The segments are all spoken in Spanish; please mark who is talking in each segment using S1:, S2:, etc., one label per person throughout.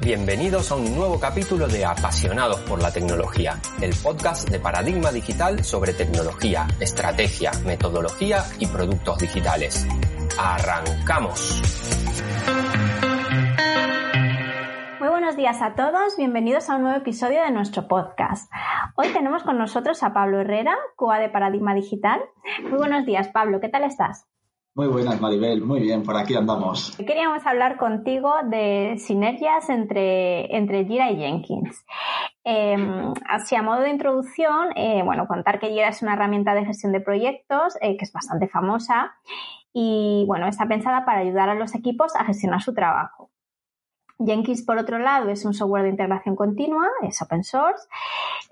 S1: Bienvenidos a un nuevo capítulo de Apasionados por la Tecnología, el podcast de Paradigma Digital sobre tecnología, estrategia, metodología y productos digitales. ¡Arrancamos!
S2: Muy buenos días a todos, bienvenidos a un nuevo episodio de nuestro podcast. Hoy tenemos con nosotros a Pablo Herrera, Cuba de Paradigma Digital. Muy buenos días, Pablo, ¿qué tal estás?
S3: Muy buenas, Maribel. Muy bien, por aquí andamos.
S2: Queríamos hablar contigo de sinergias entre, entre Jira y Jenkins. Eh, así, a modo de introducción, eh, bueno, contar que Jira es una herramienta de gestión de proyectos eh, que es bastante famosa y, bueno, está pensada para ayudar a los equipos a gestionar su trabajo. Jenkins, por otro lado, es un software de integración continua, es open source,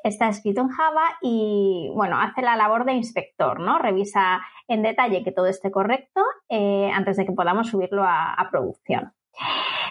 S2: está escrito en Java y, bueno, hace la labor de inspector, ¿no? Revisa en detalle que todo esté correcto eh, antes de que podamos subirlo a, a producción.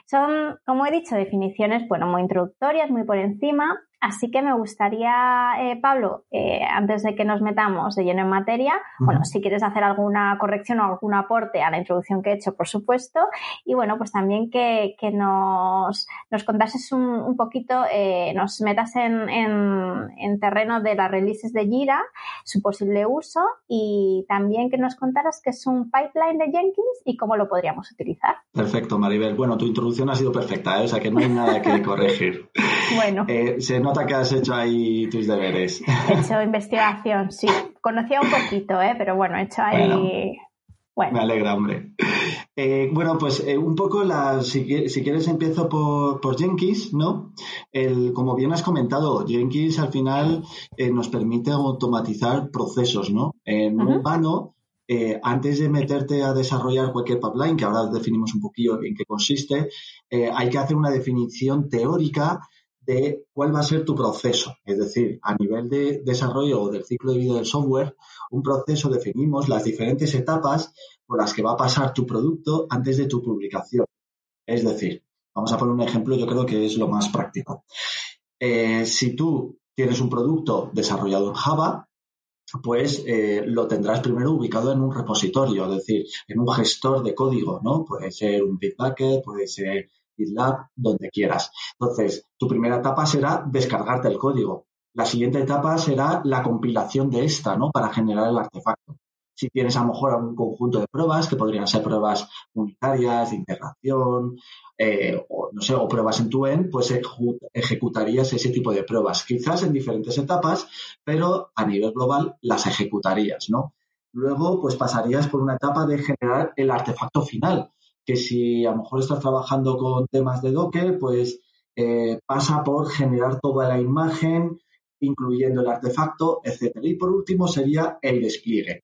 S2: Son, como he dicho, definiciones, bueno, muy introductorias, muy por encima, Así que me gustaría, eh, Pablo, eh, antes de que nos metamos de lleno en materia, bueno, si quieres hacer alguna corrección o algún aporte a la introducción que he hecho, por supuesto, y bueno, pues también que, que nos, nos contases un, un poquito, eh, nos metas en, en, en, terreno de las releases de Jira, su posible uso, y también que nos contaras qué es un pipeline de Jenkins y cómo lo podríamos utilizar.
S3: Perfecto, Maribel. Bueno, tu introducción ha sido perfecta, o sea que no hay nada que corregir.
S2: bueno.
S3: se nota que has hecho ahí tus deberes.
S2: He hecho investigación, sí. Conocía un poquito, ¿eh? pero bueno, he hecho ahí. Bueno,
S3: bueno. Me alegra, hombre. Eh, bueno, pues eh, un poco, la, si, si, quieres, empiezo por, por Jenkins, ¿no? El, como bien has comentado, Jenkins al final eh, nos permite automatizar procesos, ¿no? En uh -huh. un vano, antes de meterte a desarrollar cualquier pipeline, que ahora definimos un poquillo en qué consiste, hay que hacer una definición teórica de cuál va a ser tu proceso. Es decir, a nivel de desarrollo del ciclo de vida del software, un proceso definimos las diferentes etapas por las que va a pasar tu producto antes de tu publicación. Es decir, vamos a poner un ejemplo, yo creo que es lo más práctico. Eh, si tú tienes un producto desarrollado en Java, pues eh, lo tendrás primero ubicado en un repositorio, es decir, en un gestor de código, ¿no? Puede ser un Bitbucket, puede ser GitLab, donde quieras. Entonces, tu primera etapa será descargarte el código. La siguiente etapa será la compilación de esta, ¿no? Para generar el artefacto. Si tienes a lo mejor algún conjunto de pruebas, que podrían ser pruebas unitarias, de integración, eh, o no sé, o pruebas en tu end, pues ejecutarías ese tipo de pruebas. Quizás en diferentes etapas, pero a nivel global las ejecutarías, ¿no? Luego, pues pasarías por una etapa de generar el artefacto final, que si a lo mejor estás trabajando con temas de Docker, pues eh, pasa por generar toda la imagen, incluyendo el artefacto, etcétera. Y por último sería el despliegue,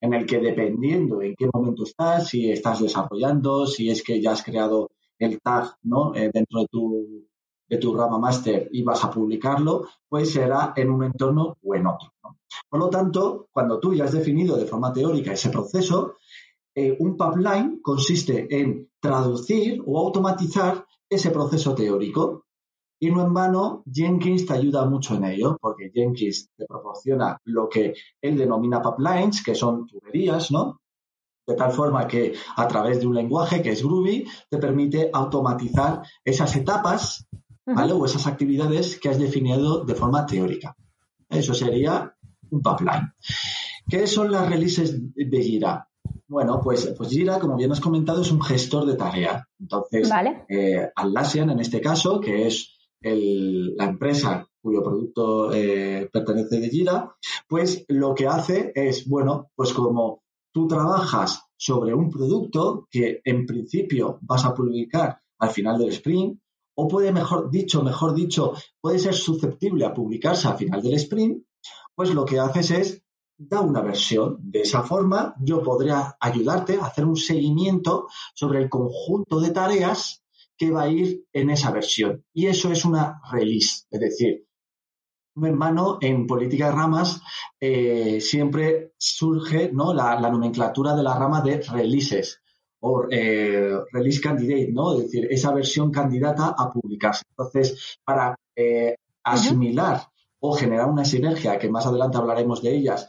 S3: en el que dependiendo en qué momento estás, si estás desarrollando, si es que ya has creado el tag ¿no? Eh, dentro de tu, de tu rama master y vas a publicarlo, pues será en un entorno o en otro. Por lo tanto, cuando tú ya has definido de forma teórica ese proceso, eh, un pipeline consiste en traducir o automatizar ese proceso teórico. Y no en vano, Jenkins te ayuda mucho en ello, porque Jenkins te proporciona lo que él denomina pipelines, que son tuberías, ¿no? De tal forma que a través de un lenguaje que es Groovy, te permite automatizar esas etapas, ¿vale? O esas actividades que has definido de forma teórica. Eso sería un pipeline. ¿Qué son las releases de Jira? Bueno, pues, pues Jira, como bien has comentado, es un gestor de tareas. Entonces,
S2: vale.
S3: eh, Atlassian, en este caso, que es el, la empresa cuyo producto eh, pertenece de Jira, pues lo que hace es, bueno, pues como tú trabajas sobre un producto que en principio vas a publicar al final del sprint, o puede, mejor dicho, mejor dicho, puede ser susceptible a publicarse al final del sprint, pues lo que haces es da una versión. De esa forma, yo podría ayudarte a hacer un seguimiento sobre el conjunto de tareas que va a ir en esa versión. Y eso es una release, es decir, en mano en política de ramas eh, siempre surge ¿no? la, nomenclatura de la rama de releases o eh, release candidate, ¿no? Es decir, esa versión candidata a publicarse. Entonces, para eh, asimilar o generar una sinergia, que más adelante hablaremos de ellas,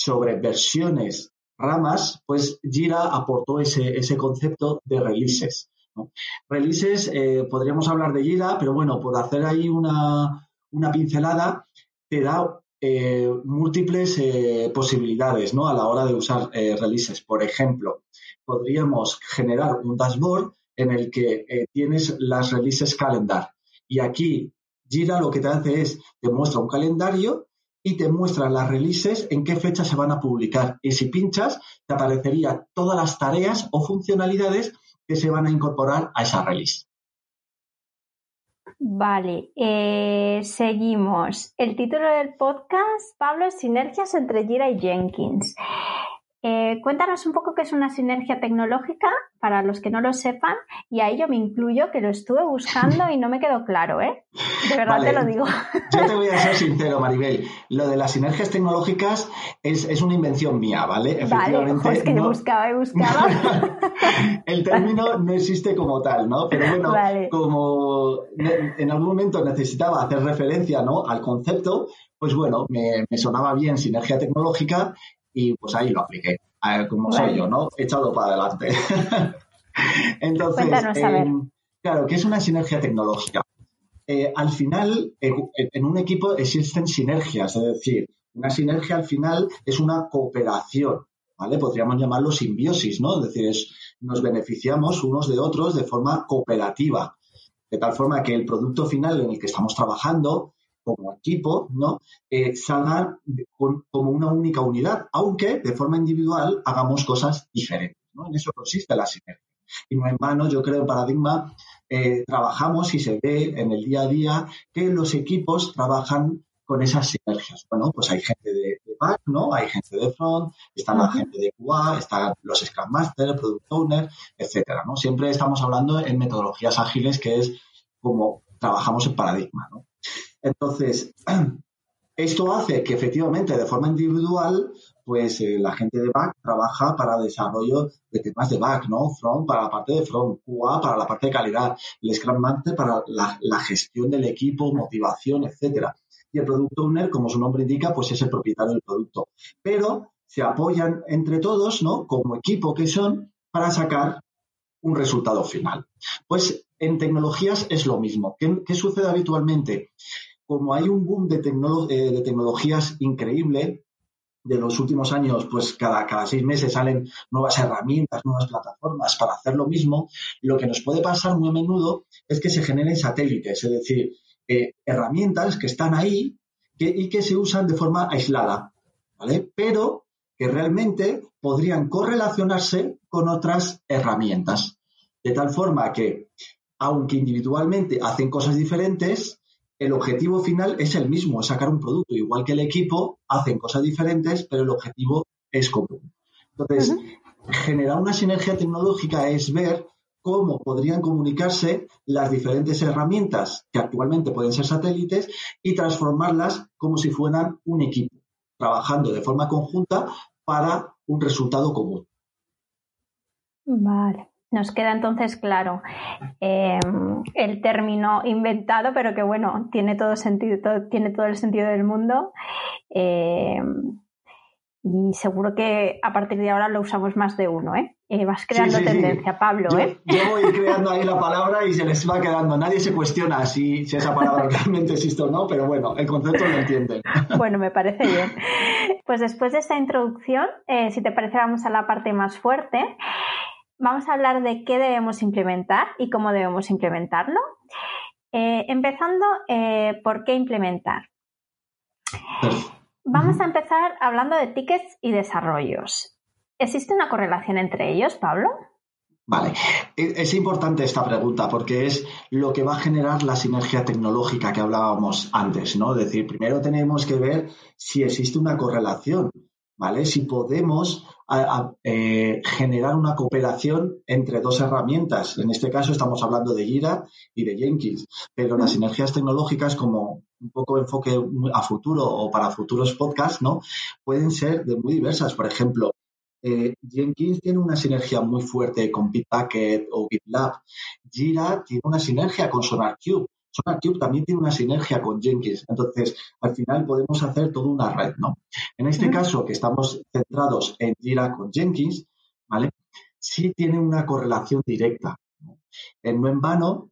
S3: sobre versiones ramas, pues Jira aportó ese, ese concepto de releases. Releases, eh, podríamos hablar de Jira, pero bueno, por hacer ahí una, pincelada, te da eh, múltiples eh, posibilidades ¿no? a la hora de usar releases. Por ejemplo, podríamos generar un dashboard en el que tienes las releases calendar. Y aquí Jira lo que te hace es, te muestra un calendario y te muestra las releases en qué fecha se van a publicar. Y si pinchas, te aparecería todas las tareas o funcionalidades que se van a incorporar a esa release.
S2: Vale, eh, seguimos. El título del podcast, Pablo, es Sinergias entre Jira y Jenkins. Eh, cuéntanos un poco qué es una sinergia tecnológica para los que no lo sepan y a ello me incluyo que lo estuve buscando y no me quedó claro, ¿eh? De verdad te lo digo.
S3: Yo te voy a ser sincero, Maribel. Lo de las sinergias tecnológicas es, una invención mía, ¿vale?
S2: Efectivamente. Vale, es que yo buscaba y buscaba.
S3: El término no existe como tal, ¿no? Pero bueno, como en algún momento necesitaba hacer referencia ¿no? al concepto, pues bueno, me, me sonaba bien sinergia tecnológica y pues ahí lo apliqué, como soy yo, ¿no? Echado para adelante. Entonces, em, claro, ¿qué es una sinergia tecnológica? Eh, al final, en un equipo existen sinergias, es decir, una sinergia al final es una cooperación, ¿vale? Podríamos llamarlo simbiosis, ¿no? Es decir, nos beneficiamos unos de otros de forma cooperativa, de tal forma que el producto final en el que estamos trabajando como equipo, ¿no? Eh, salgan como una única unidad, aunque de forma individual hagamos cosas diferentes, ¿no? En eso consiste la sinergia. Y no en vano, yo creo, en Paradigma eh, trabajamos y se ve en el día a día que los equipos trabajan con esas sinergias. Bueno, pues hay gente de, back, ¿no? Hay gente de front, está la gente de QA, están los Scrum Master, Product Owner, etcétera, ¿no? Siempre estamos hablando en metodologías ágiles, que es como trabajamos en Paradigma, ¿no? Entonces, esto hace que efectivamente de forma individual, pues eh, la gente de back trabaja para desarrollo de temas de back, ¿no? Front para la parte de front, QA para la parte de calidad, el Scrum Master para la, gestión del equipo, motivación, etcétera. Y el Product Owner, como su nombre indica, pues es el propietario del producto. Pero se apoyan entre todos, ¿no? Como equipo que son, para sacar un resultado final. Pues en tecnologías es lo mismo. qué sucede habitualmente? Como hay un boom de, eh, de tecnologías increíble, de los últimos años, pues cada, cada seis meses salen nuevas herramientas, nuevas plataformas para hacer lo mismo, lo que nos puede pasar muy a menudo es que se generen satélites, es decir, eh, herramientas que están ahí y que se usan de forma aislada, ¿vale? Pero que realmente podrían correlacionarse con otras herramientas, de tal forma que, aunque individualmente hacen cosas diferentes, el objetivo final es el mismo, es sacar un producto. Igual que el equipo, hacen cosas diferentes, pero el objetivo es común. Entonces, generar una sinergia tecnológica es ver cómo podrían comunicarse las diferentes herramientas que actualmente pueden ser satélites y transformarlas como si fueran un equipo, trabajando de forma conjunta para un resultado común.
S2: Vale. Nos queda entonces claro em, el término inventado, pero que bueno, tiene todo sentido, tiene todo el sentido del mundo. Em, y seguro que a partir de ahora lo usamos más de uno, ¿eh? eh vas creando tendencia, Pablo,
S3: yo,
S2: ¿eh?
S3: Yo voy creando ahí la palabra y se les va quedando. Nadie se cuestiona si, si esa palabra realmente existe o no, pero bueno, el concepto lo entienden.
S2: Bueno, me parece bien. Pues después de esta introducción, eh, si te parece, vamos a la parte más fuerte vamos a hablar de qué debemos implementar y cómo debemos implementarlo. Eh, empezando eh, por qué implementar. Vamos a empezar hablando de tickets y desarrollos. ¿Existe una correlación entre ellos, Pablo?
S3: Vale, e, es importante esta pregunta porque es lo que va a generar la sinergia tecnológica que hablábamos antes, ¿no? Es decir, primero tenemos que ver si existe una correlación ¿vale? Si podemos eh, generar una cooperación entre dos herramientas. En este caso estamos hablando de Gira y de Jenkins, pero las sinergias tecnológicas como un poco enfoque a futuro o para futuros podcasts, ¿no? Pueden ser de muy diversas. Por ejemplo, eh, Jenkins tiene una sinergia muy fuerte con Bitbucket o GitLab. Jira tiene una sinergia con SonarQube. SonarQube también tiene una sinergia con Jenkins. Entonces, al final podemos hacer toda una red, ¿no? En este caso, que estamos centrados en Jira con Jenkins, ¿vale? Sí tiene una correlación directa. ¿no? En no en vano,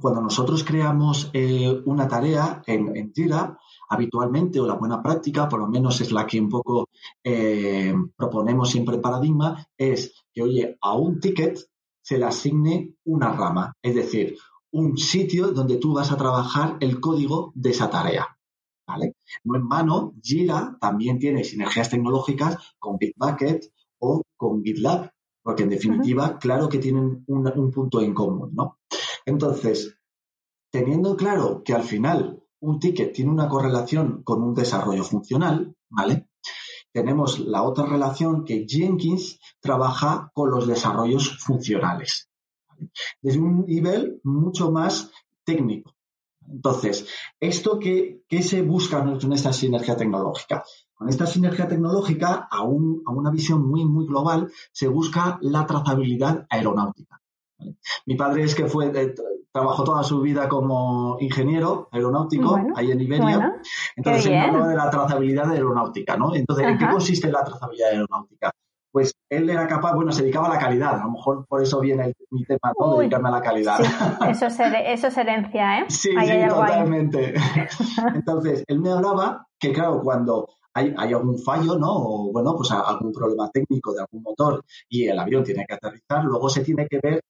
S3: cuando nosotros creamos eh, una tarea en, en, Jira, habitualmente, o la buena práctica, por lo menos es la que un poco eh, proponemos siempre en Paradigma, es que, oye, a un ticket se le asigne una rama. Es decir, un sitio donde tú vas a trabajar el código de esa tarea. ¿vale? No en vano, Jira también tiene sinergias tecnológicas con Bitbucket o con GitLab, porque en definitiva, claro que tienen un, un, punto en común, ¿no? Entonces, teniendo claro que al final un ticket tiene una correlación con un desarrollo funcional, ¿vale? Tenemos la otra relación que Jenkins trabaja con los desarrollos funcionales desde un nivel mucho más técnico. Entonces, ¿esto qué, se busca en esta sinergia tecnológica? Con esta sinergia tecnológica, a, una visión muy, muy global, se busca la trazabilidad aeronáutica. Mi padre es que fue, eh, trabajó toda su vida como ingeniero aeronáutico ahí en Iberia. Entonces, él hablaba de la trazabilidad aeronáutica, ¿no? Entonces, ¿en qué consiste la trazabilidad aeronáutica? Pues él era capaz, bueno, se dedicaba a la calidad, a lo mejor por eso viene mi tema, ¿no? dedicarme a la calidad.
S2: eso, es, eso es herencia, ¿eh?
S3: Sí, sí, totalmente. Entonces, él me hablaba que, claro, cuando hay, hay, algún fallo, ¿no? O, bueno, pues algún problema técnico de algún motor y el avión tiene que aterrizar, luego se tiene que ver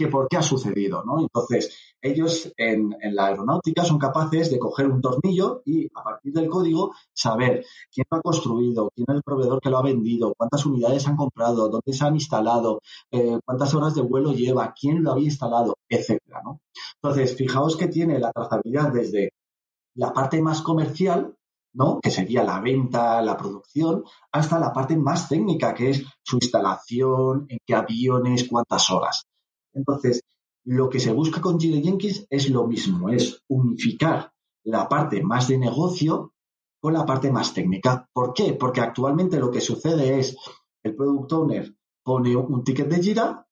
S3: que por qué ha sucedido, ¿no? Entonces, ellos en, la aeronáutica son capaces de coger un tornillo y a partir del código saber quién lo ha construido, quién es el proveedor que lo ha vendido, cuántas unidades han comprado, dónde se han instalado, eh, cuántas horas de vuelo lleva, quién lo había instalado, etcétera. Entonces, fijaos que tiene la trazabilidad desde la parte más comercial, ¿no? que sería la venta, la producción, hasta la parte más técnica, que es su instalación, en qué aviones, cuántas horas. Entonces, lo que se busca con Jira Jenkins es lo mismo, es unificar la parte más de negocio con la parte más técnica. ¿Por qué? Porque actualmente lo que sucede es el product owner pone un ticket de Jira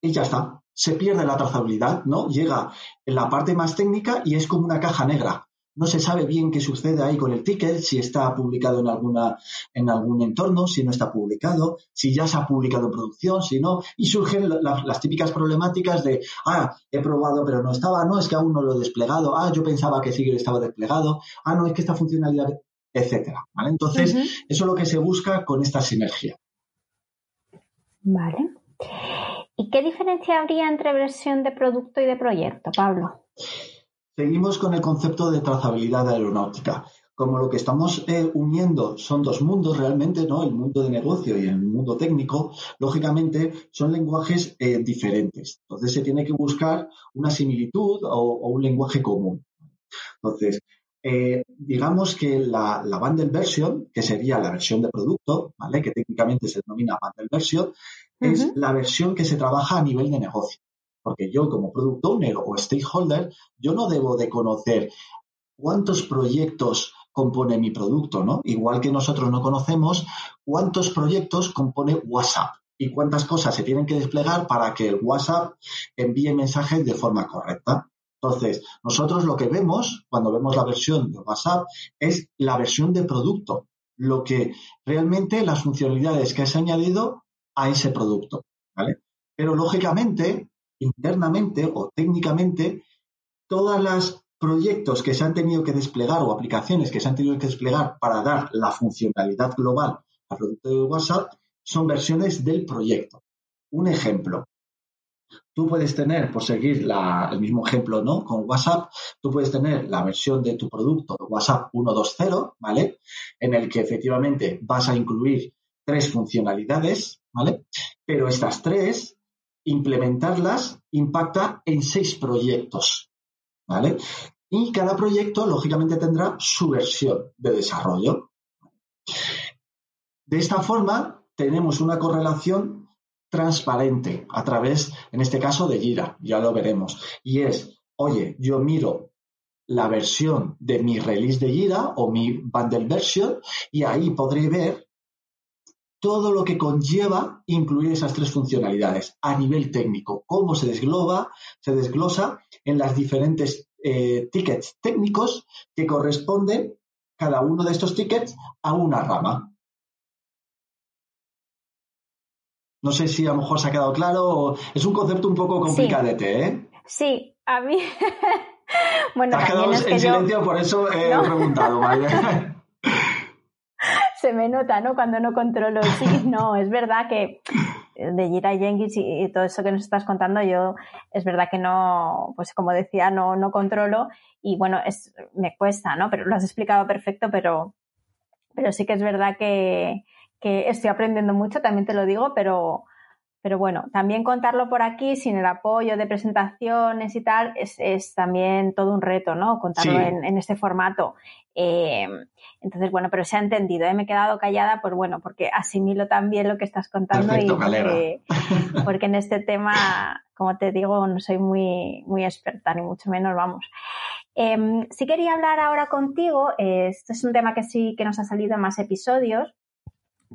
S3: y ya está. Se pierde la trazabilidad, ¿no? Llega en la parte más técnica y es como una caja negra no se sabe bien qué sucede ahí con el ticket, si está publicado en alguna, en algún entorno, si no está publicado, si ya se ha publicado en producción, si no, y surgen las típicas problemáticas de, ah, he probado pero no estaba, no, es que aún no lo he desplegado, ah, yo pensaba que sí que estaba desplegado, ah, no, es que esta funcionalidad, etcétera, ¿vale? Entonces, eso es lo que se busca con esta sinergia.
S2: Vale. ¿Y qué diferencia habría entre versión de producto y de proyecto, Pablo?
S3: Seguimos con el concepto de trazabilidad aeronáutica. Como lo que estamos eh, uniendo son dos mundos realmente, ¿no? El mundo de negocio y el mundo técnico, lógicamente son lenguajes eh, diferentes. Entonces se tiene que buscar una similitud o, un lenguaje común. Entonces, eh, digamos que la, la, bundle version, que sería la versión de producto, ¿vale? Que técnicamente se denomina bundle version, es la versión que se trabaja a nivel de negocio. Porque yo como product owner o stakeholder, yo no debo de conocer cuántos proyectos compone mi producto, ¿no? Igual que nosotros no conocemos cuántos proyectos compone WhatsApp y cuántas cosas se tienen que desplegar para que el WhatsApp envíe mensajes de forma correcta. Entonces, nosotros lo que vemos cuando vemos la versión de WhatsApp es la versión de producto, lo que realmente las funcionalidades que has añadido a ese producto, ¿vale? Pero lógicamente, internamente o técnicamente todos los proyectos que se han tenido que desplegar o aplicaciones que se han tenido que desplegar para dar la funcionalidad global al producto de WhatsApp son versiones del proyecto. Un ejemplo. Tú puedes tener, por seguir el mismo ejemplo, ¿no? Con WhatsApp, tú puedes tener la versión de tu producto WhatsApp 1.2.0, ¿vale? En el que efectivamente vas a incluir tres funcionalidades, ¿vale? Pero estas tres implementarlas impacta en seis proyectos, ¿vale? Y cada proyecto, lógicamente, tendrá su versión de desarrollo. De esta forma, tenemos una correlación transparente a través, en este caso, de Gira, ya lo veremos. Y es, oye, yo miro la versión de mi release de Gira o mi bundle version y ahí podré ver todo lo que conlleva incluir esas tres funcionalidades a nivel técnico, cómo se desgloba, se desglosa en las diferentes eh, tickets técnicos que corresponden cada uno de estos tickets a una rama. No sé si a lo mejor se ha quedado claro. Es un concepto un poco complicadete, ¿eh?
S2: Sí, a mí.
S3: bueno, Te has quedado en silencio, por eso he preguntado, ¿vale?
S2: se me nota, ¿no? Cuando no controlo. Sí, no, es verdad que de Jira Jenkins y, todo eso que nos estás contando, yo es verdad que no, pues como decía, no, no controlo y bueno, es, me cuesta, ¿no? Pero lo has explicado perfecto, pero, pero sí que es verdad que, que estoy aprendiendo mucho, también te lo digo, pero, pero bueno, también contarlo por aquí sin el apoyo de presentaciones y tal es, también todo un reto, ¿no? Contarlo en, este formato. Eh, entonces, bueno, pero se ha entendido. ¿eh? Me he quedado callada, pues bueno, porque asimilo también lo que estás contando y porque, en este tema, como te digo, no soy muy, muy experta, ni mucho menos, vamos. Eh, sí quería hablar ahora contigo. este es un tema que sí que nos ha salido en más episodios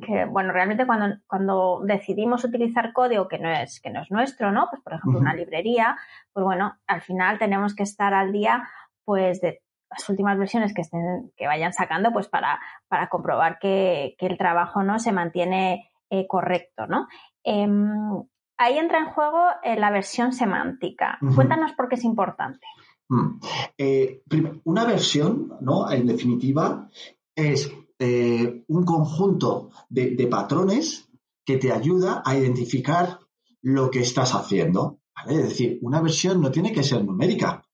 S2: que, bueno, realmente cuando, cuando decidimos utilizar código que no es, que no es nuestro, ¿no? Pues, por ejemplo, una librería, pues bueno, al final tenemos que estar al día, pues, de las últimas versiones que estén, que vayan sacando, pues, para, para comprobar que, el trabajo, ¿no? Se mantiene eh, correcto, ¿no? Em, ahí entra en juego eh, la versión semántica. Cuéntanos por qué es importante.
S3: Mm. Eh, una versión, ¿no? En definitiva, es eh, un conjunto de, patrones que te ayuda a identificar lo que estás haciendo. Es decir, una versión no tiene que ser numérica.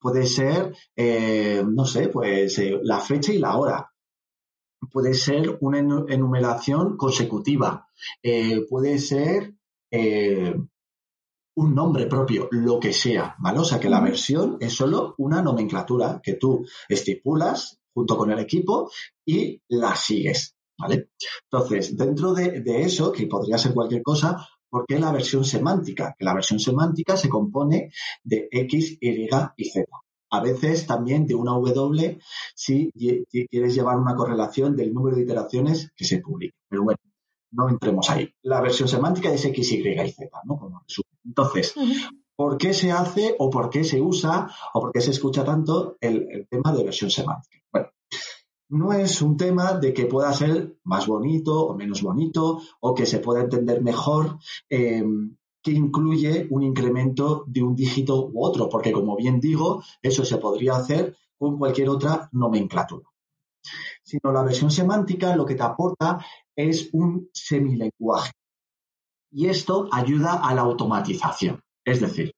S3: Puede ser, eh, no sé, pues eh, la fecha y la hora. Puede ser una enumeración consecutiva. puede ser un nombre propio, lo que sea, ¿vale? O sea que la versión es solo una nomenclatura que tú estipulas junto con el equipo y la sigues, ¿vale? Entonces, dentro de, eso, que podría ser cualquier cosa, ¿por qué la versión semántica? Que la versión semántica se compone de X, Y y Z. A veces también de una W si quieres llevar una correlación del número de iteraciones que se publica. Pero bueno, no entremos ahí. La versión semántica es X, Y y Z, ¿no? Como Entonces, ¿por qué se hace o por qué se usa o por qué se escucha tanto el tema de versión semántica? Bueno, no es un tema de que pueda ser más bonito o menos bonito o que se pueda entender mejor eh, que incluye un incremento de un dígito u otro, porque como bien digo, eso se podría hacer con cualquier otra nomenclatura. Sino la versión semántica lo que te aporta es un semilenguaje. Y esto ayuda a la automatización. Es decir,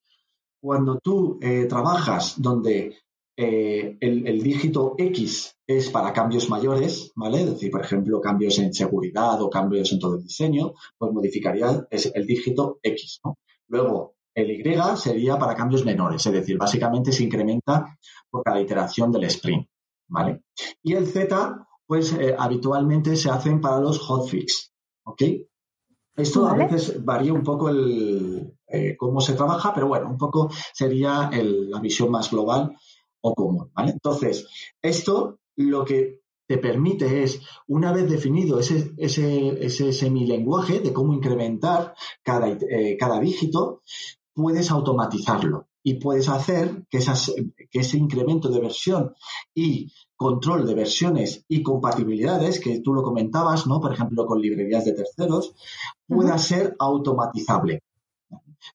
S3: cuando tú eh, trabajas donde eh, el, dígito X es para cambios mayores, ¿vale? Es decir, por ejemplo, cambios en seguridad o cambios en todo el diseño, pues modificaría el dígito X, ¿no? Luego, el Y sería para cambios menores, es decir, básicamente se incrementa por cada iteración del sprint, ¿vale? Y el Z, pues eh, habitualmente se hacen para los hotfix, ¿ok? Esto a veces varía un poco el, cómo se trabaja, pero bueno, un poco sería la visión más global o común, ¿vale? Entonces, esto lo que te permite es, una vez definido ese, ese, ese semilenguaje de cómo incrementar cada, eh, cada dígito, puedes automatizarlo y puedes hacer que, esas, que ese incremento de versión y control de versiones y compatibilidades, que tú lo comentabas, ¿no? Por ejemplo, con librerías de terceros, pueda ser automatizable.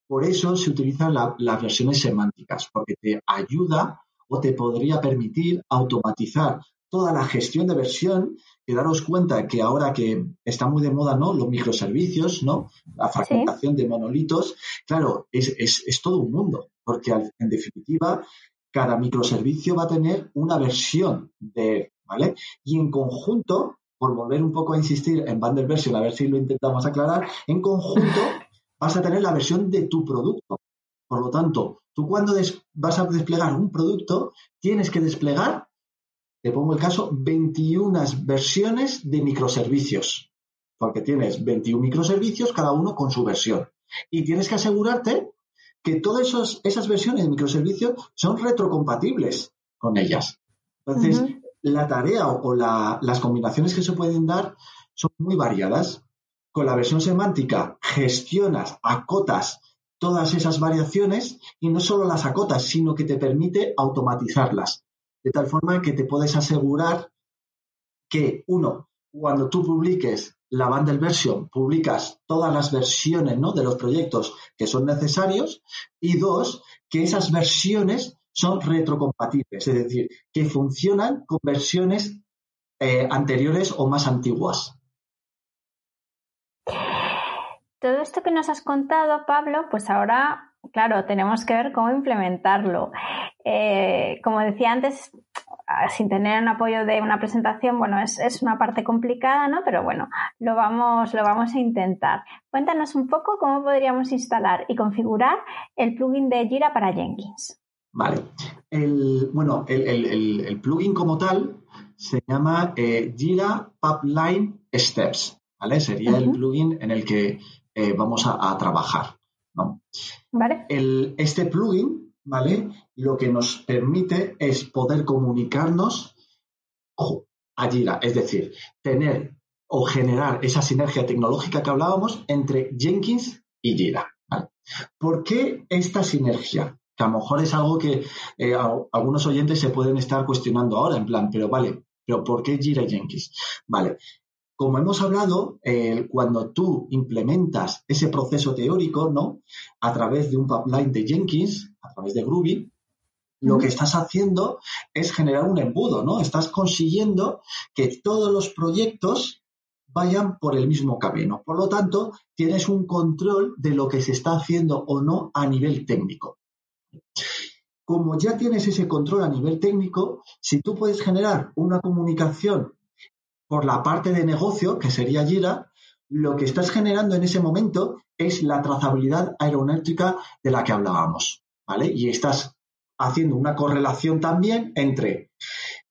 S3: Por eso se utilizan las versiones semánticas, porque te ayuda o te podría permitir automatizar toda la gestión de versión y daros cuenta que ahora que está muy de moda, ¿no? Los microservicios, ¿no? La fragmentación de monolitos, claro, es, es, todo un mundo, porque en definitiva cada microservicio va a tener una versión de ¿vale? Y en conjunto, por volver un poco a insistir en bundle version, a ver si lo intentamos aclarar, en conjunto vas a tener la versión de tu producto. Por lo tanto, tú cuando vas a desplegar un producto, tienes que desplegar, te pongo el caso, 21 versiones de microservicios. porque tienes 21 microservicios, cada uno con su versión. Y tienes que asegurarte que todas esas versiones de microservicios son retrocompatibles con ellas. Entonces, la tarea o, las combinaciones que se pueden dar son muy variadas. Con la versión semántica gestionas, acotas todas esas variaciones y no solo las acotas, sino que te permite automatizarlas. De tal forma que te puedes asegurar que, uno, cuando tú publiques la bundle version, publicas todas las versiones ¿no? de los proyectos que son necesarios y dos, que esas versiones son retrocompatibles, es decir, que funcionan con versiones eh, anteriores o más antiguas.
S2: Todo esto que nos has contado, Pablo, pues ahora, claro, tenemos que ver cómo implementarlo. Eh, como decía antes, sin tener un apoyo de una presentación, bueno, es, una parte complicada, ¿no? Pero bueno, lo vamos, lo vamos a intentar. Cuéntanos un poco cómo podríamos instalar y configurar el plugin de Jira para Jenkins.
S3: Vale. El, bueno, el, plugin como tal se llama eh, Jira Pipeline Steps, ¿vale? Sería el plugin en el que eh, vamos a, a trabajar, ¿no?
S2: Vale.
S3: este plugin ¿vale? Lo que nos permite es poder comunicarnos a Jira, es decir, tener o generar esa sinergia tecnológica que hablábamos entre Jenkins y Jira. ¿Por qué esta sinergia? Que a lo mejor es algo que eh, algunos oyentes se pueden estar cuestionando ahora, en plan, pero vale, pero ¿por qué Jira y Jenkins? Vale, como hemos hablado, eh, cuando tú implementas ese proceso teórico, ¿no? A través de un pipeline de Jenkins, a través de Groovy, lo que estás haciendo es generar un embudo, ¿no? Estás consiguiendo que todos los proyectos vayan por el mismo camino. Por lo tanto, tienes un control de lo que se está haciendo o no a nivel técnico. Como ya tienes ese control a nivel técnico, si tú puedes generar una comunicación por la parte de negocio, que sería Jira, lo que estás generando en ese momento es la trazabilidad aeronáutica de la que hablábamos, ¿vale? Y estás haciendo una correlación también entre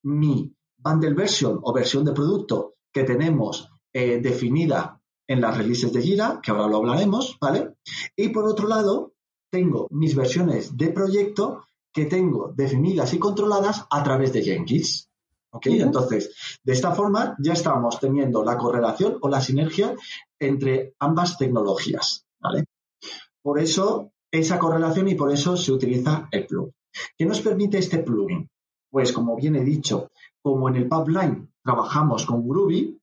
S3: mi bundle version o versión de producto que tenemos eh, definida en las releases de Jira, que ahora lo hablaremos, ¿vale? Y por otro lado, tengo mis versiones de proyecto que tengo definidas y controladas a través de Jenkins. Entonces, de esta forma ya estamos teniendo la correlación o la sinergia entre ambas tecnologías, ¿vale? Por eso, esa correlación y por eso se utiliza el plugin. ¿Qué nos permite este plugin? Pues, como bien he dicho, como en el pipeline trabajamos con Groovy,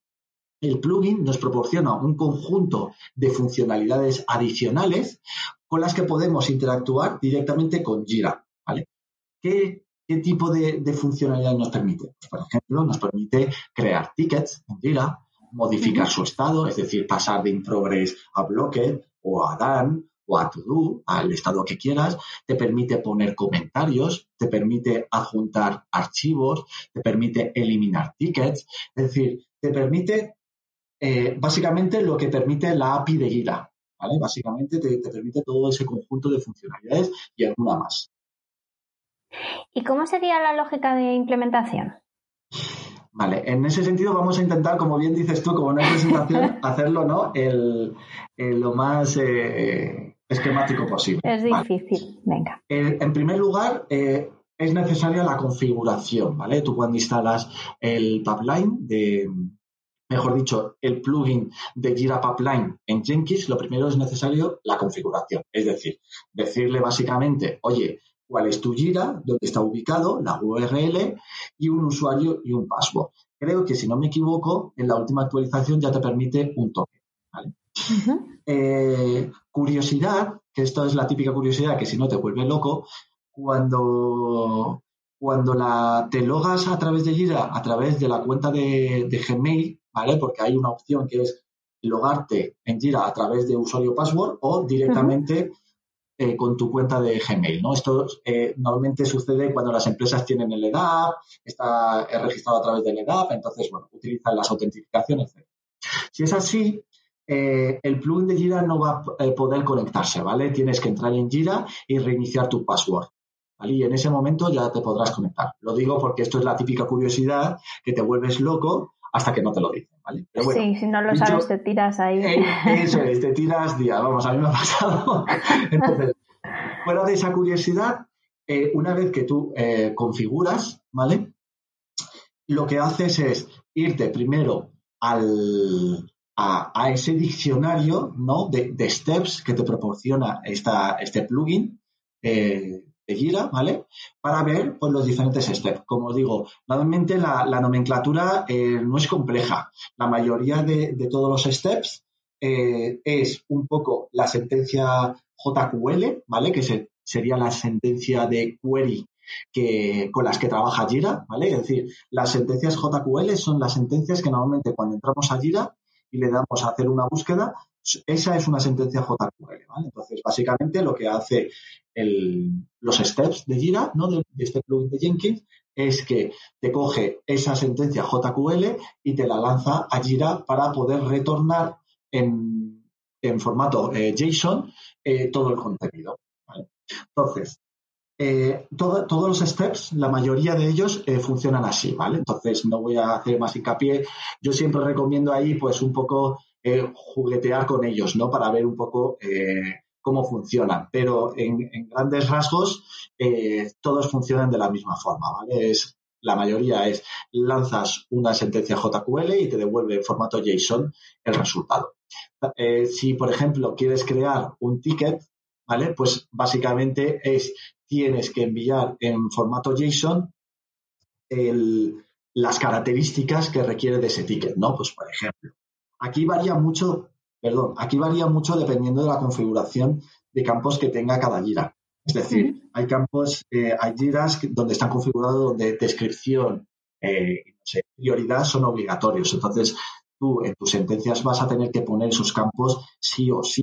S3: el plugin nos proporciona un conjunto de funcionalidades adicionales con las que podemos interactuar directamente con Jira. ¿vale? ¿Qué ¿Qué tipo de, funcionalidad nos permite? Pues, por ejemplo, nos permite crear tickets en Jira, modificar su estado, es decir, pasar de in progress a blocked o a done o a to do, al estado que quieras, te permite poner comentarios, te permite adjuntar archivos, te permite eliminar tickets, es decir, te permite eh, básicamente lo que permite la API de Jira. ¿vale? Básicamente te permite todo ese conjunto de funcionalidades y alguna más.
S2: ¿Y cómo sería la lógica de implementación?
S3: Vale, en ese sentido vamos a intentar, como bien dices tú, como una presentación, hacerlo ¿no? El, lo más eh, esquemático posible.
S2: Es difícil, venga.
S3: en primer lugar, eh, es necesaria la configuración, ¿vale? Tú cuando instalas el pipeline de, mejor dicho, el plugin de Jira Pipeline en Jenkins, lo primero es necesario la configuración. Es decir, decirle básicamente, oye, cuál es tu Jira, dónde está ubicado, la URL y un usuario y un password. Creo que si no me equivoco, en la última actualización ya te permite un toque. Eh, curiosidad, que esto es la típica curiosidad que si no te vuelve loco, cuando, cuando la, te logas a través de Jira, a través de la cuenta de, Gmail, ¿vale? Porque hay una opción que es logarte en Jira a través de usuario password o directamente eh, con tu cuenta de Gmail. ¿no? Esto eh, normalmente sucede cuando las empresas tienen el EDAP, está registrado a través del EDAP, entonces, bueno, utilizan las autentificaciones. Si es así, eh, el plugin de Jira no va a poder conectarse, ¿vale? Tienes que entrar en Jira y reiniciar tu password. Y en ese momento ya te podrás conectar. Lo digo porque esto es la típica curiosidad que te vuelves loco hasta que no te lo dicen, ¿vale?
S2: sí, si no lo sabes te tiras ahí.
S3: Eh, eso es, te tiras días, vamos, a mí me ha pasado. Entonces, fuera de esa curiosidad, eh, una vez que tú eh, configuras, ¿vale? Lo que haces es irte primero al, a, ese diccionario ¿no? de, steps que te proporciona esta, este plugin eh, de Gira, ¿vale? Para ver pues, los diferentes steps. Como digo, normalmente la, nomenclatura eh, no es compleja. La mayoría de, todos los steps eh, es un poco la sentencia JQL, ¿vale? Que sería la sentencia de query que, con las que trabaja Gira, ¿vale? Es decir, las sentencias JQL son las sentencias que normalmente cuando entramos a Gira y le damos a hacer una búsqueda, esa es una sentencia JQL, ¿vale? Entonces, básicamente lo que hace los steps de Jira, ¿no? De, este plugin de Jenkins, es que te coge esa sentencia JQL y te la lanza a Jira para poder retornar en, formato eh, JSON eh, todo el contenido. Entonces, eh, todos los steps, la mayoría de ellos funcionan así, ¿vale? Entonces no voy a hacer más hincapié. Yo siempre recomiendo ahí, pues, un poco eh, juguetear con ellos, ¿no? Para ver un poco cómo funcionan. Pero en, grandes rasgos, todos funcionan de la misma forma, ¿vale? Es, la mayoría es lanzas una sentencia JQL y te devuelve en formato JSON el resultado. si, por ejemplo, quieres crear un ticket, ¿vale? Pues básicamente es tienes que enviar en formato JSON las características que requiere de ese ticket, ¿no? Pues por ejemplo, aquí varía mucho, perdón, aquí varía mucho dependiendo de la configuración de campos que tenga cada gira. Es decir, hay campos, eh, hay giras donde están configurados donde descripción, eh, prioridad son obligatorios. Entonces, tú en tus sentencias vas a tener que poner esos campos sí o sí.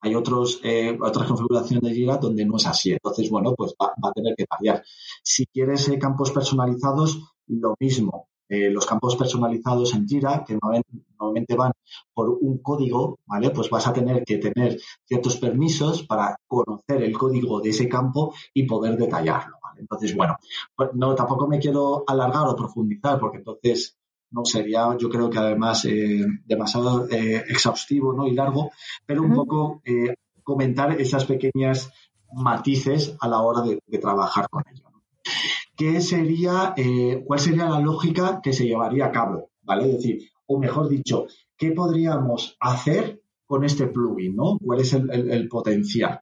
S3: Hay otros, eh, otras configuraciones de Jira donde no es así. Entonces, bueno, pues va, a tener que variar. Si quieres eh, campos personalizados, lo mismo. Eh, los campos personalizados en Jira, que normalmente van por un código, ¿vale? Pues vas a tener que tener ciertos permisos para conocer el código de ese campo y poder detallarlo, Entonces, bueno, pues no, tampoco me quiero alargar o profundizar porque entonces no sería, yo creo que además eh, demasiado eh, exhaustivo ¿no? y largo, pero un poco comentar esas pequeñas matices a la hora de, trabajar con ello. ¿Qué sería, cuál sería la lógica que se llevaría a cabo? ¿Vale? Es decir, o mejor dicho, ¿qué podríamos hacer con este plugin? ¿no? ¿Cuál es el potencial?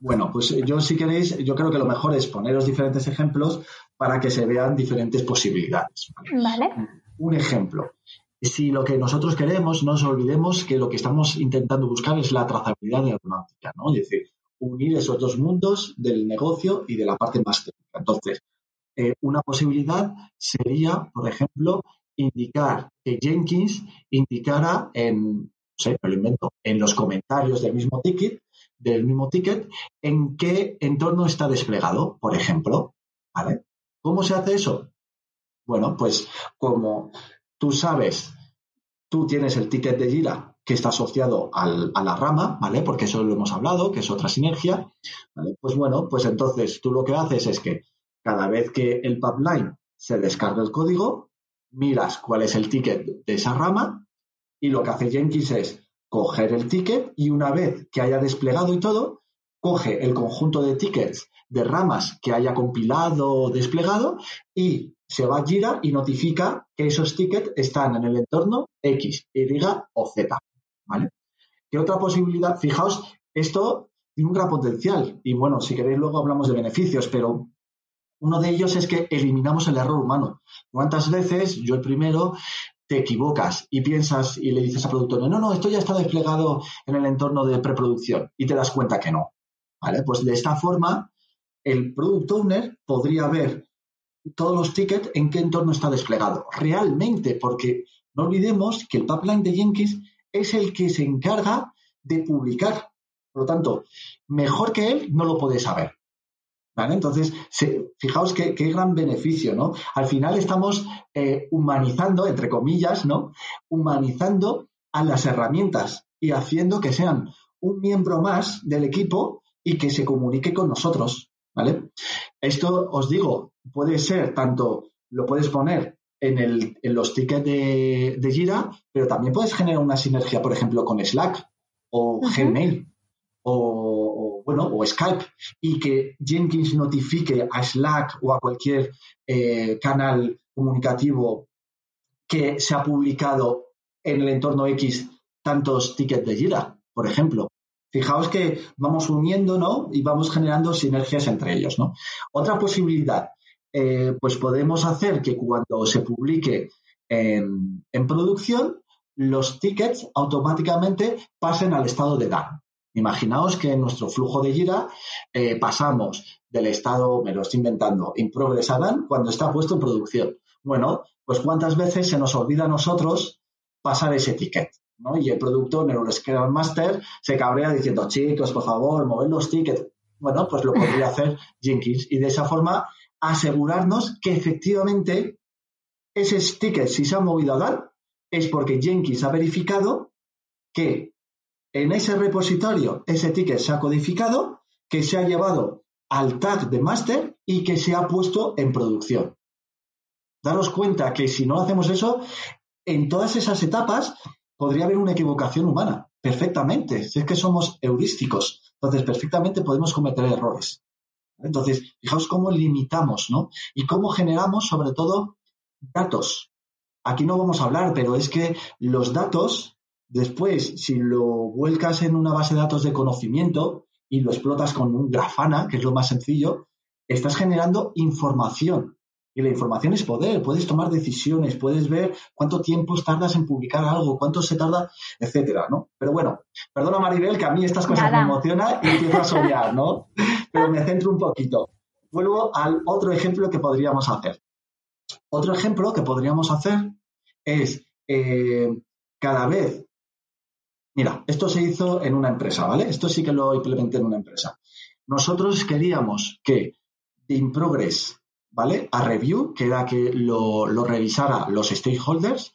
S3: Bueno, pues yo si queréis, yo creo que lo mejor es poneros diferentes ejemplos para que se vean diferentes posibilidades.
S2: Vale.
S3: Un ejemplo. Si lo que nosotros queremos, no nos olvidemos que lo que estamos intentando buscar es la trazabilidad de aeronáutica, ¿no? Es decir, unir esos dos mundos del negocio y de la parte más técnica. Entonces, eh, una posibilidad sería, por ejemplo, indicar que Jenkins indicara en, no sé, lo invento, en los comentarios del mismo ticket del mismo ticket, en qué entorno está desplegado, por ejemplo. ¿Vale? ¿Cómo se hace eso? Bueno, pues como tú sabes, tú tienes el ticket de Gira que está asociado a la rama, ¿vale? Porque eso lo hemos hablado, que es otra sinergia, ¿vale? Pues bueno, pues entonces tú lo que haces es que cada vez que el pipeline se descarga el código, miras cuál es el ticket de esa rama y lo que hace Jenkins es coger el ticket y una vez que haya desplegado y todo, coge el conjunto de tickets de ramas que haya compilado o desplegado y se va a Gira y notifica que esos tickets están en el entorno X, Y o Z. ¿Vale? ¿Qué otra posibilidad? Fijaos, esto tiene un gran potencial y bueno, si queréis luego hablamos de beneficios, pero uno de ellos es que eliminamos el error humano. ¿Cuántas veces, yo el primero, te equivocas y piensas y le dices al productor, no, no, esto ya está desplegado en el entorno de preproducción y te das cuenta que no. ¿Vale? Pues de esta forma, el product owner podría ver todos los tickets en qué entorno está desplegado realmente, porque no olvidemos que el pipeline de Jenkins es el que se encarga de publicar. Por lo tanto, mejor que él no lo puede saber. Entonces, fijaos qué, gran beneficio, ¿no? Al final estamos eh, humanizando, entre comillas, ¿no? Humanizando a las herramientas y haciendo que sean un miembro más del equipo y que se comunique con nosotros, ¿vale? Esto os digo, puede ser tanto, lo puedes poner en, los tickets de, de, Jira, pero también puedes generar una sinergia, por ejemplo, con Slack o Gmail o, bueno, o Skype y que Jenkins notifique a Slack o a cualquier eh, canal comunicativo que se ha publicado en el entorno X tantos tickets de Jira, por ejemplo. Fijaos que vamos uniendo, ¿no? Y vamos generando sinergias entre ellos, ¿no? Otra posibilidad, eh, pues podemos hacer que cuando se publique en, producción, los tickets automáticamente pasen al estado de DAN. Imaginaos que en nuestro flujo de gira eh, pasamos del estado, me lo estoy inventando, in progress a DAN cuando está puesto en producción. Bueno, pues cuántas veces se nos olvida a nosotros pasar ese ticket. Y el productor, el Scrum Master, se cabrea diciendo, chicos, por favor, mover los tickets. Bueno, pues lo podría hacer Jenkins. Y de esa forma asegurarnos que efectivamente ese ticket, si se ha movido a dar, es porque Jenkins ha verificado que en ese repositorio ese ticket se ha codificado, que se ha llevado al tag de master y que se ha puesto en producción. Daros cuenta que si no hacemos eso, en todas esas etapas podría haber una equivocación humana, perfectamente. Si es que somos heurísticos, entonces perfectamente podemos cometer errores. Entonces, fijaos cómo limitamos, ¿no? Y cómo generamos, sobre todo, datos. Aquí no vamos a hablar, pero es que los datos, después, si lo vuelcas en una base de datos de conocimiento y lo explotas con un grafana, que es lo más sencillo, estás generando información. Y la información es poder, puedes tomar decisiones, puedes ver cuánto tiempo tardas en publicar algo, cuánto se tarda, etcétera, ¿no? Pero bueno, perdona Maribel, que a mí estas cosas me emocionan y empiezo a soñar, ¿no? Pero me centro un poquito. Vuelvo al otro ejemplo que podríamos hacer. Otro ejemplo que podríamos hacer es eh, cada vez. Mira, esto se hizo en una empresa, ¿vale? Esto sí que lo implementé en una empresa. Nosotros queríamos que in progress ¿vale? A review, que era que lo, revisara los stakeholders,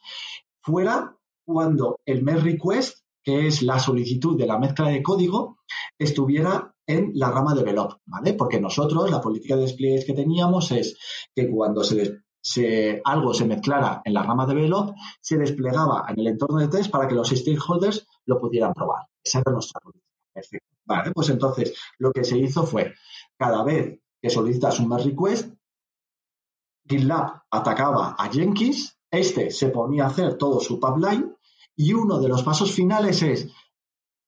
S3: fuera cuando el merge request, que es la solicitud de la mezcla de código, estuviera en la rama de develop, ¿vale? Porque nosotros, la política de despliegues que teníamos es que cuando se, algo se mezclara en la rama de develop, se desplegaba en el entorno de test para que los stakeholders lo pudieran probar. Esa era nuestra política. Vale, pues entonces lo que se hizo fue, cada vez que solicitas un merge request, GitLab atacaba a Jenkins, este se ponía a hacer todo su pipeline y uno de los pasos finales es,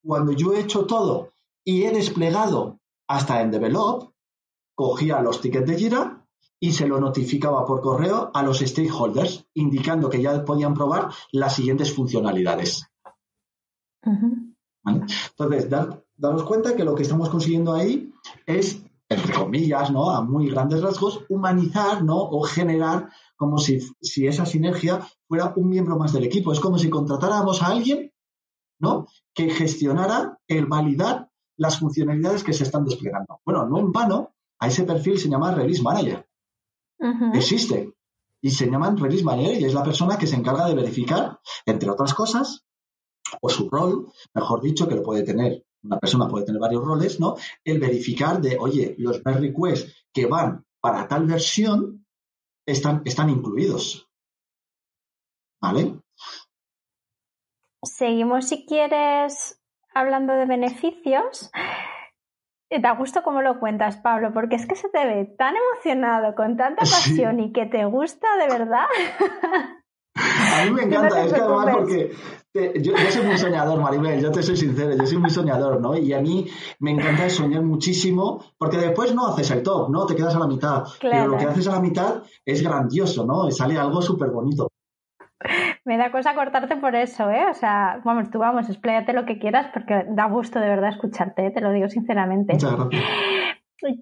S3: cuando yo he hecho todo y he desplegado hasta en develop, cogía los tickets de Jira y se lo notificaba por correo a los stakeholders, indicando que ya podían probar las siguientes funcionalidades. Entonces, daros cuenta que lo que estamos consiguiendo ahí es entre comillas, ¿no? A muy grandes rasgos, humanizar, ¿no? O generar como si, si esa sinergia fuera un miembro más del equipo. Es como si contratáramos a alguien, ¿no? Que gestionara el validar las funcionalidades que se están desplegando. Bueno, no en vano, a ese perfil se llama Release Manager. Existe. Y se llama Release Manager y es la persona que se encarga de verificar, entre otras cosas, o su rol, mejor dicho, que lo puede tener una persona puede tener varios roles, ¿no? El verificar de, oye, los merge requests que van para tal versión están, están incluidos. ¿Vale?
S2: Seguimos, si quieres, hablando de beneficios. Da gusto cómo lo cuentas, Pablo, porque es que se te ve tan emocionado, con tanta pasión y que te gusta de verdad.
S3: A mí me encanta, es que además porque yo, soy muy soñador, Maribel, yo te soy sincero, yo soy muy soñador, ¿no? Y a mí me encanta soñar muchísimo, porque después no haces el top, ¿no? Te quedas a la mitad. Pero lo que haces a la mitad es grandioso, ¿no? Y sale algo súper bonito.
S2: Me da cosa cortarte por eso, ¿eh? O sea, vamos, tú vamos, expláyate lo que quieras porque da gusto de verdad escucharte, ¿eh? te lo digo sinceramente.
S3: Muchas gracias.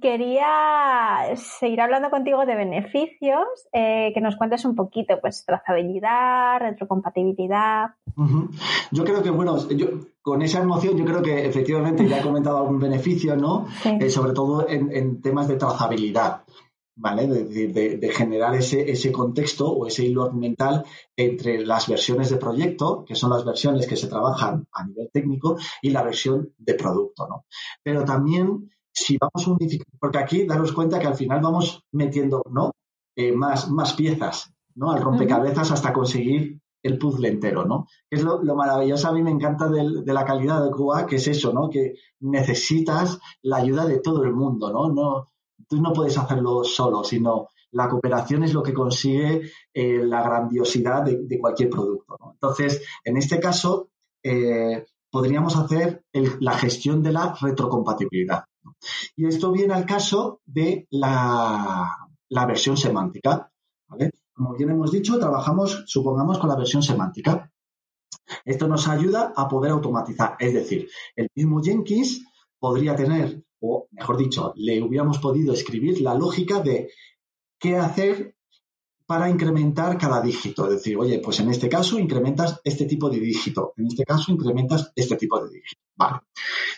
S2: Quería seguir hablando contigo de beneficios, eh, que nos cuentes un poquito, pues trazabilidad, retrocompatibilidad.
S3: Yo creo que, bueno, yo, con esa emoción yo creo que efectivamente ya he comentado algún beneficio, ¿no? Eh, sobre todo en, temas de trazabilidad. ¿Vale? De, de, generar ese, ese, contexto o ese hilo mental entre las versiones de proyecto, que son las versiones que se trabajan a nivel técnico, y la versión de producto, ¿no? Pero también si vamos unificando, porque aquí daros cuenta que al final vamos metiendo ¿no? Eh, más, más piezas ¿no? Al rompecabezas hasta conseguir el puzzle entero, ¿no? Es lo, maravilloso, a mí me encanta de, la calidad de Cuba, que es eso, ¿no? Que necesitas la ayuda de todo el mundo, ¿no? no tú no puedes hacerlo solo, sino la cooperación es lo que consigue eh, la grandiosidad de, cualquier producto. Entonces, en este caso, eh, podríamos hacer la gestión de la retrocompatibilidad. Y esto viene al caso de la, versión semántica. Como bien hemos dicho, trabajamos, supongamos, con la versión semántica. Esto nos ayuda a poder automatizar. Es decir, el mismo Jenkins podría tener, o mejor dicho, le hubiéramos podido escribir la lógica de qué hacer para incrementar cada dígito. Es decir, oye, pues en este caso incrementas este tipo de dígito, en este caso incrementas este tipo de dígito.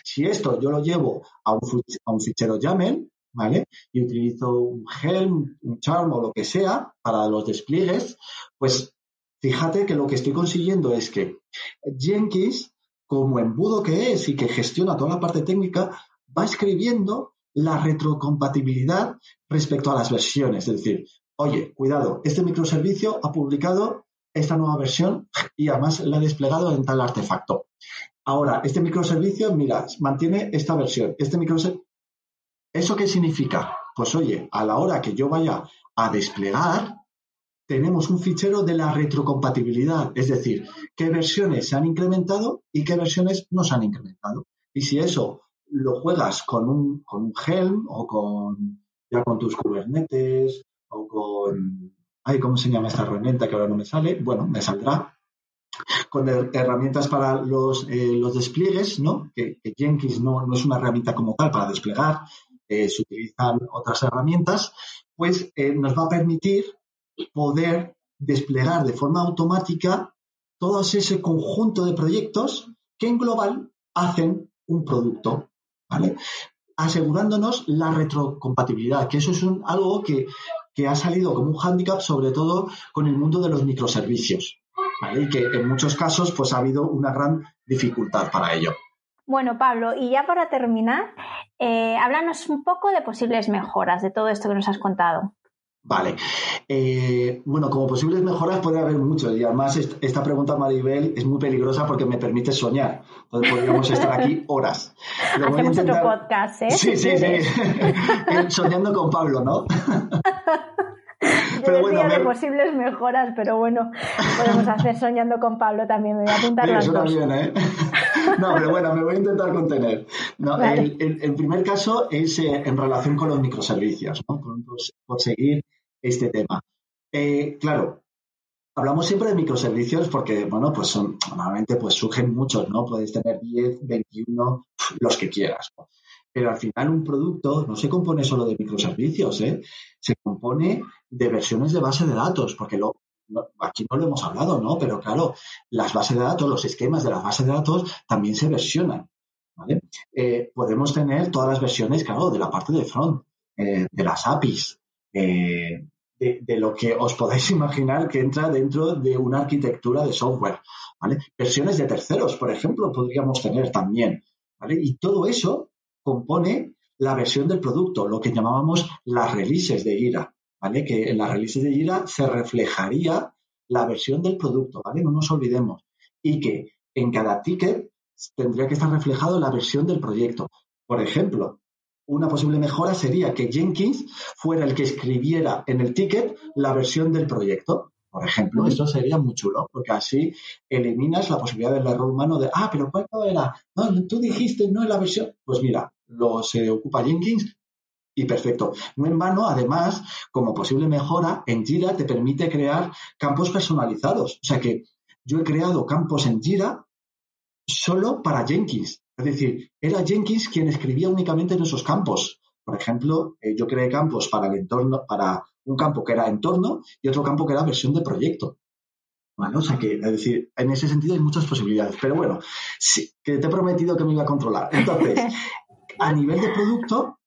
S3: Si esto yo lo llevo a un, fichero YAML, ¿vale? Y utilizo un Helm, un Charm o lo que sea para los despliegues, pues fíjate que lo que estoy consiguiendo es que Jenkins, como embudo que es y que gestiona toda la parte técnica, va escribiendo la retrocompatibilidad respecto a las versiones. Es decir, oye, cuidado, este microservicio ha publicado esta nueva versión y además la ha desplegado en tal artefacto. Ahora, este microservicio, mira, mantiene esta versión. Este microservicio, ¿eso qué significa? Pues oye, a la hora que yo vaya a desplegar, tenemos un fichero de la retrocompatibilidad, es decir, qué versiones se han incrementado y qué versiones no se han incrementado. Y si eso lo juegas con un, con un Helm o con ya con tus Kubernetes o con, ay, ¿cómo se llama esta herramienta que ahora no me sale? Bueno, me saldrá. Con herramientas para los, eh, los despliegues, ¿no? Que, Jenkins no, no, es una herramienta como tal para desplegar, eh, se utilizan otras herramientas, pues eh, nos va a permitir poder desplegar de forma automática todo ese conjunto de proyectos que en global hacen un producto, ¿vale? Asegurándonos la retrocompatibilidad, que eso es algo que que ha salido como un hándicap, sobre todo con el mundo de los microservicios, y que en muchos casos pues, ha habido una gran dificultad para ello.
S2: Bueno, Pablo, y ya para terminar, eh, háblanos un poco de posibles mejoras de todo esto que nos has contado.
S3: Vale. Eh, bueno, como posibles mejoras puede haber muchos. Y además esta pregunta, Maribel, es muy peligrosa porque me permite soñar. Entonces podríamos estar aquí horas.
S2: Hacemos otro podcast, ¿eh?
S3: Sí, sí, sí. Soñando con Pablo, ¿no?
S2: Yo pero decía de posibles mejoras, pero bueno, podemos hacer soñando con Pablo también. Me voy a apuntar las
S3: eso También, ¿eh? No, pero bueno, me voy a intentar contener. No, el, primer caso es eh, en relación con los microservicios, ¿no? por, seguir este tema. Eh, claro, hablamos siempre de microservicios porque, bueno, pues son, normalmente pues surgen muchos, ¿no? Puedes tener 10, 21, los que quieras. Pero al final un producto no se compone solo de microservicios, ¿eh? Se compone de versiones de base de datos, porque lo, aquí no lo hemos hablado, ¿no? Pero claro, las bases de datos, los esquemas de las bases de datos también se versionan, ¿vale? Eh, podemos tener todas las versiones, claro, de la parte de front, eh, de las APIs, eh, de, lo que os podáis imaginar que entra dentro de una arquitectura de software. Versiones de terceros, por ejemplo, podríamos tener también, ¿vale? Y todo eso compone la versión del producto, lo que llamábamos las releases de Gira, ¿vale? Que en las releases de Gira se reflejaría la versión del producto, ¿vale? No nos olvidemos. Y que en cada ticket tendría que estar reflejado la versión del proyecto. Por ejemplo, una posible mejora sería que Jenkins fuera el que escribiera en el ticket la versión del proyecto. Por ejemplo, esto sería muy chulo, porque así eliminas la posibilidad del error humano de, ah, pero ¿cuál era? No, tú dijiste no en la versión. Pues mira, lo se ocupa Jenkins y perfecto. No en vano, además, como posible mejora, en Jira te permite crear campos personalizados. O sea que yo he creado campos en Jira solo para Jenkins. Es decir, era Jenkins quien escribía únicamente en esos campos. Por ejemplo, eh, yo creé campos para el entorno, para un campo que era entorno y otro campo que era versión de proyecto. ¿Vale? O sea que, es decir, en ese sentido hay muchas posibilidades. Pero bueno, sí, que te he prometido que me iba a controlar. Entonces, a nivel de producto,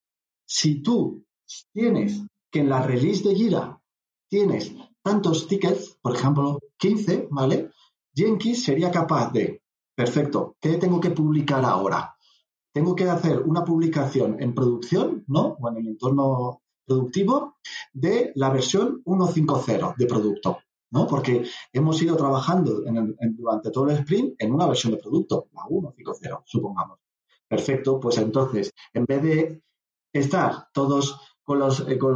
S3: si tú tienes que en la release de Gira tienes tantos tickets, por ejemplo, 15, ¿vale? Jenkins sería capaz de, perfecto, ¿qué tengo que publicar ahora? Tengo que hacer una publicación en producción, ¿no? O en el entorno productivo de la versión 1.5.0 de producto. ¿no? Porque hemos ido trabajando durante todo el sprint en una versión de producto, la 1.5.0, supongamos. Perfecto, pues entonces, en vez de estar todos con los, eh, con,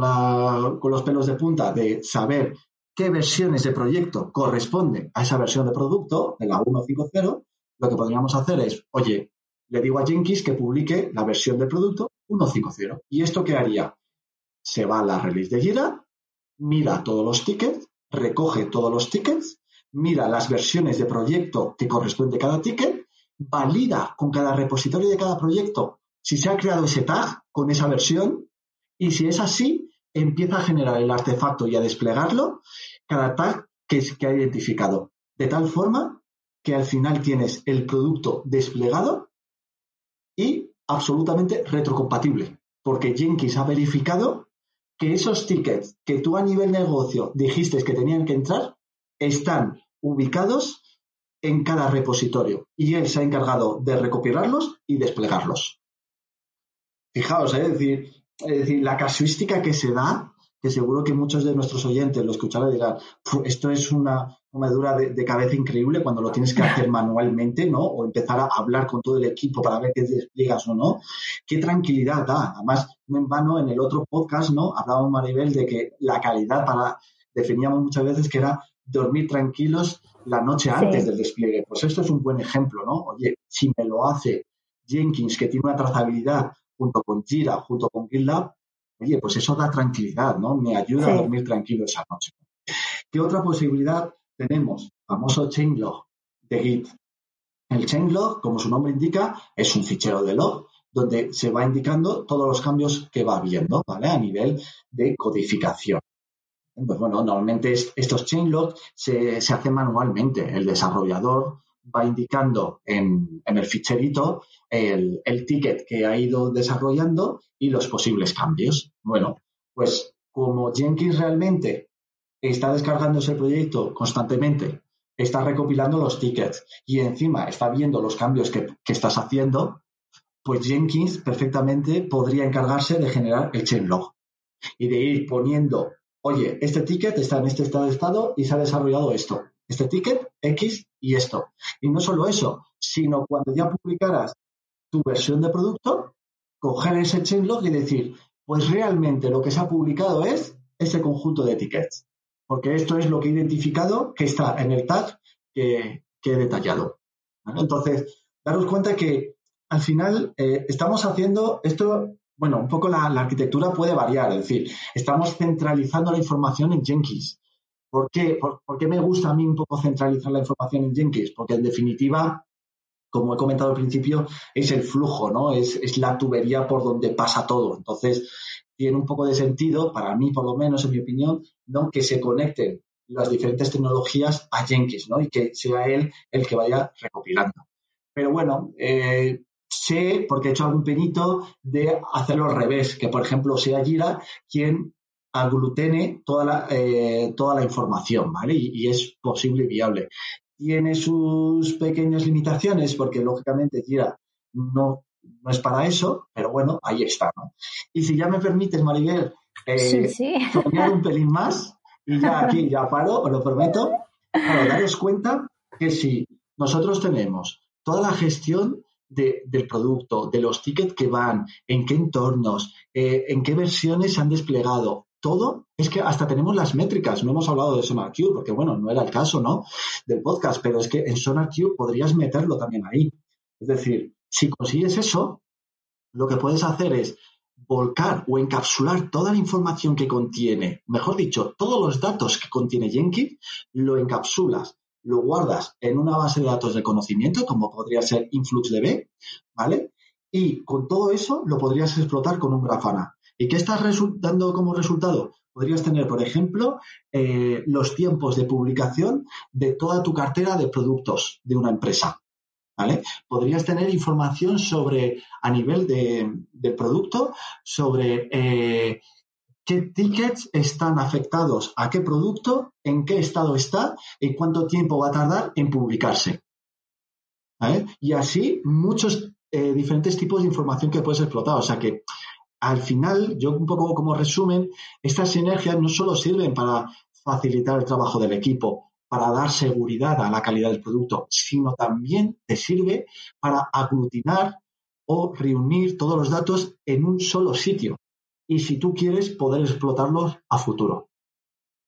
S3: con los pelos de punta de saber qué versiones de proyecto corresponden a esa versión de producto, de la 1.5.0, lo que podríamos hacer es, oye, le digo a Jenkins que publique la versión de producto 1.5.0. ¿Y esto qué haría? Se va a la release de Jira, mira todos los tickets, recoge todos los tickets, mira las versiones de proyecto que corresponde a cada ticket, valida con cada repositorio de cada proyecto si se ha creado ese tag con esa versión y si es así, empieza a generar el artefacto y a desplegarlo cada tag que, que ha identificado. De tal forma que al final tienes el producto desplegado y absolutamente retrocompatible, porque Jenkins ha verificado que esos tickets que tú a nivel negocio dijiste que tenían que entrar están ubicados en cada repositorio y él se ha encargado de recopilarlos y desplegarlos. Fijaos, ¿eh? es, decir, es decir, la casuística que se da, que seguro que muchos de nuestros oyentes lo escucharán y dirán, esto es una comedura de, de, cabeza increíble cuando lo tienes que hacer manualmente, ¿no? O empezar a hablar con todo el equipo para ver qué despliegas o no. Qué tranquilidad da. Además, no en vano, en el otro podcast, ¿no? Hablábamos, Maribel, de que la calidad para, definíamos muchas veces que era dormir tranquilos la noche antes del despliegue. Pues esto es un buen ejemplo, ¿no? Oye, si me lo hace Jenkins, que tiene una trazabilidad junto con Jira, junto con GitLab, oye, pues eso da tranquilidad, ¿no? Me ayuda a dormir tranquilo esa noche. ¿Qué otra posibilidad tenemos? Famoso changelog de Git. El changelog, como su nombre indica, es un fichero de log donde se va indicando todos los cambios que va habiendo, ¿vale? A nivel de codificación. Pues bueno, normalmente estos changelogs se, se hacen manualmente. El desarrollador va indicando en, el ficherito el, ticket que ha ido desarrollando y los posibles cambios. Bueno, pues como Jenkins realmente está descargando ese proyecto constantemente, está recopilando los tickets y encima está viendo los cambios que, que estás haciendo, pues Jenkins perfectamente podría encargarse de generar el changelog y de ir poniendo oye, este ticket está en este estado de estado y se ha desarrollado esto. Este ticket, X y esto. Y no solo eso, sino cuando ya publicaras tu versión de producto, coger ese changelog y decir, pues realmente lo que se ha publicado es ese conjunto de tickets. Porque esto es lo que he identificado que está en el tag que, he detallado. Entonces, daros cuenta que al final eh, estamos haciendo esto bueno, un poco la, arquitectura puede variar, es decir, estamos centralizando la información en Jenkins. ¿Por qué? ¿Por, qué me gusta a mí un poco centralizar la información en Jenkins? Porque en definitiva, como he comentado al principio, es el flujo, ¿no? Es, es la tubería por donde pasa todo. Entonces, tiene un poco de sentido, para mí por lo menos, en mi opinión, ¿no? que se conecten las diferentes tecnologías a Jenkins, ¿no? Y que sea él el que vaya recopilando. Pero bueno, eh, sé, porque he hecho algún penito, de hacerlo al revés, que por ejemplo sea Gira quien aglutene toda la, eh, toda la información, ¿vale? Y, es posible y viable. Tiene sus pequeñas limitaciones, porque lógicamente Gira no, no es para eso, pero bueno, ahí está, ¿no? Y si ya me permites, Maribel, eh, un pelín más, y ya aquí ya paro, os lo prometo, para daros cuenta que si nosotros tenemos toda la gestión del producto, de los tickets que van, en qué entornos, eh, en qué versiones se han desplegado. Todo es que hasta tenemos las métricas. No hemos hablado de SonarQube porque, bueno, no era el caso, ¿no? Del podcast, pero es que en SonarQube podrías meterlo también ahí. Es decir, si consigues eso, lo que puedes hacer es volcar o encapsular toda la información que contiene, mejor dicho, todos los datos que contiene Jenkins, lo encapsulas lo guardas en una base de datos de conocimiento, como podría ser InfluxDB, ¿vale? Y con todo eso lo podrías explotar con un Grafana. ¿Y qué estás dando como resultado? Podrías tener, por ejemplo, eh, los tiempos de publicación de toda tu cartera de productos de una empresa. ¿Vale? Podrías tener información sobre, a nivel de, producto, sobre eh, qué tickets están afectados a qué producto, en qué estado está y cuánto tiempo va a tardar en publicarse. Y así muchos eh, diferentes tipos de información que puedes explotar. O sea que al final, yo un poco como resumen, estas sinergias no solo sirven para facilitar el trabajo del equipo, para dar seguridad a la calidad del producto, sino también te sirve para aglutinar o reunir todos los datos en un solo sitio. Y si tú quieres, poder explotarlos a futuro.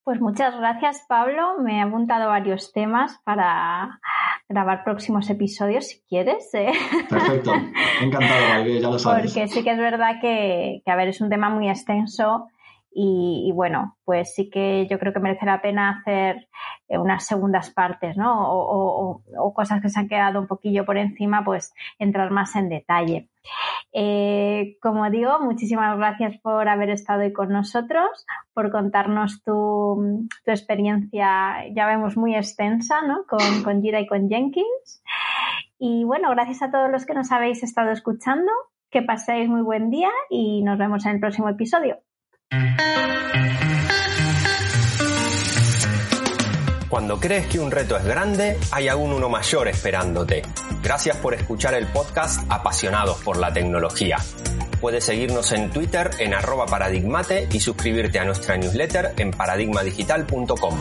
S2: Pues muchas gracias, Pablo. Me he apuntado varios temas para grabar próximos episodios si quieres.
S3: ¿eh? Perfecto. Encantado, ya lo sabes.
S2: Porque sí que es verdad que, que, a ver, es un tema muy extenso y, bueno, pues sí que yo creo que merece la pena hacer eh, unas segundas partes, ¿no? O, cosas que se han quedado un poquillo por encima, pues entrar más en detalle. Eh, como digo, muchísimas gracias por haber estado hoy con nosotros, por contarnos tu, experiencia, ya vemos, muy extensa, ¿no? Con, con y con Jenkins. Y bueno, gracias a todos los que nos habéis estado escuchando. Que paséis muy buen día y nos vemos en el próximo episodio.
S1: Cuando crees que un reto es grande, hay aún uno mayor esperándote. Gracias por escuchar el podcast Apasionados por la Tecnología. Puedes seguirnos en Twitter en arroba paradigmate y suscribirte a nuestra newsletter en paradigmadigital.com.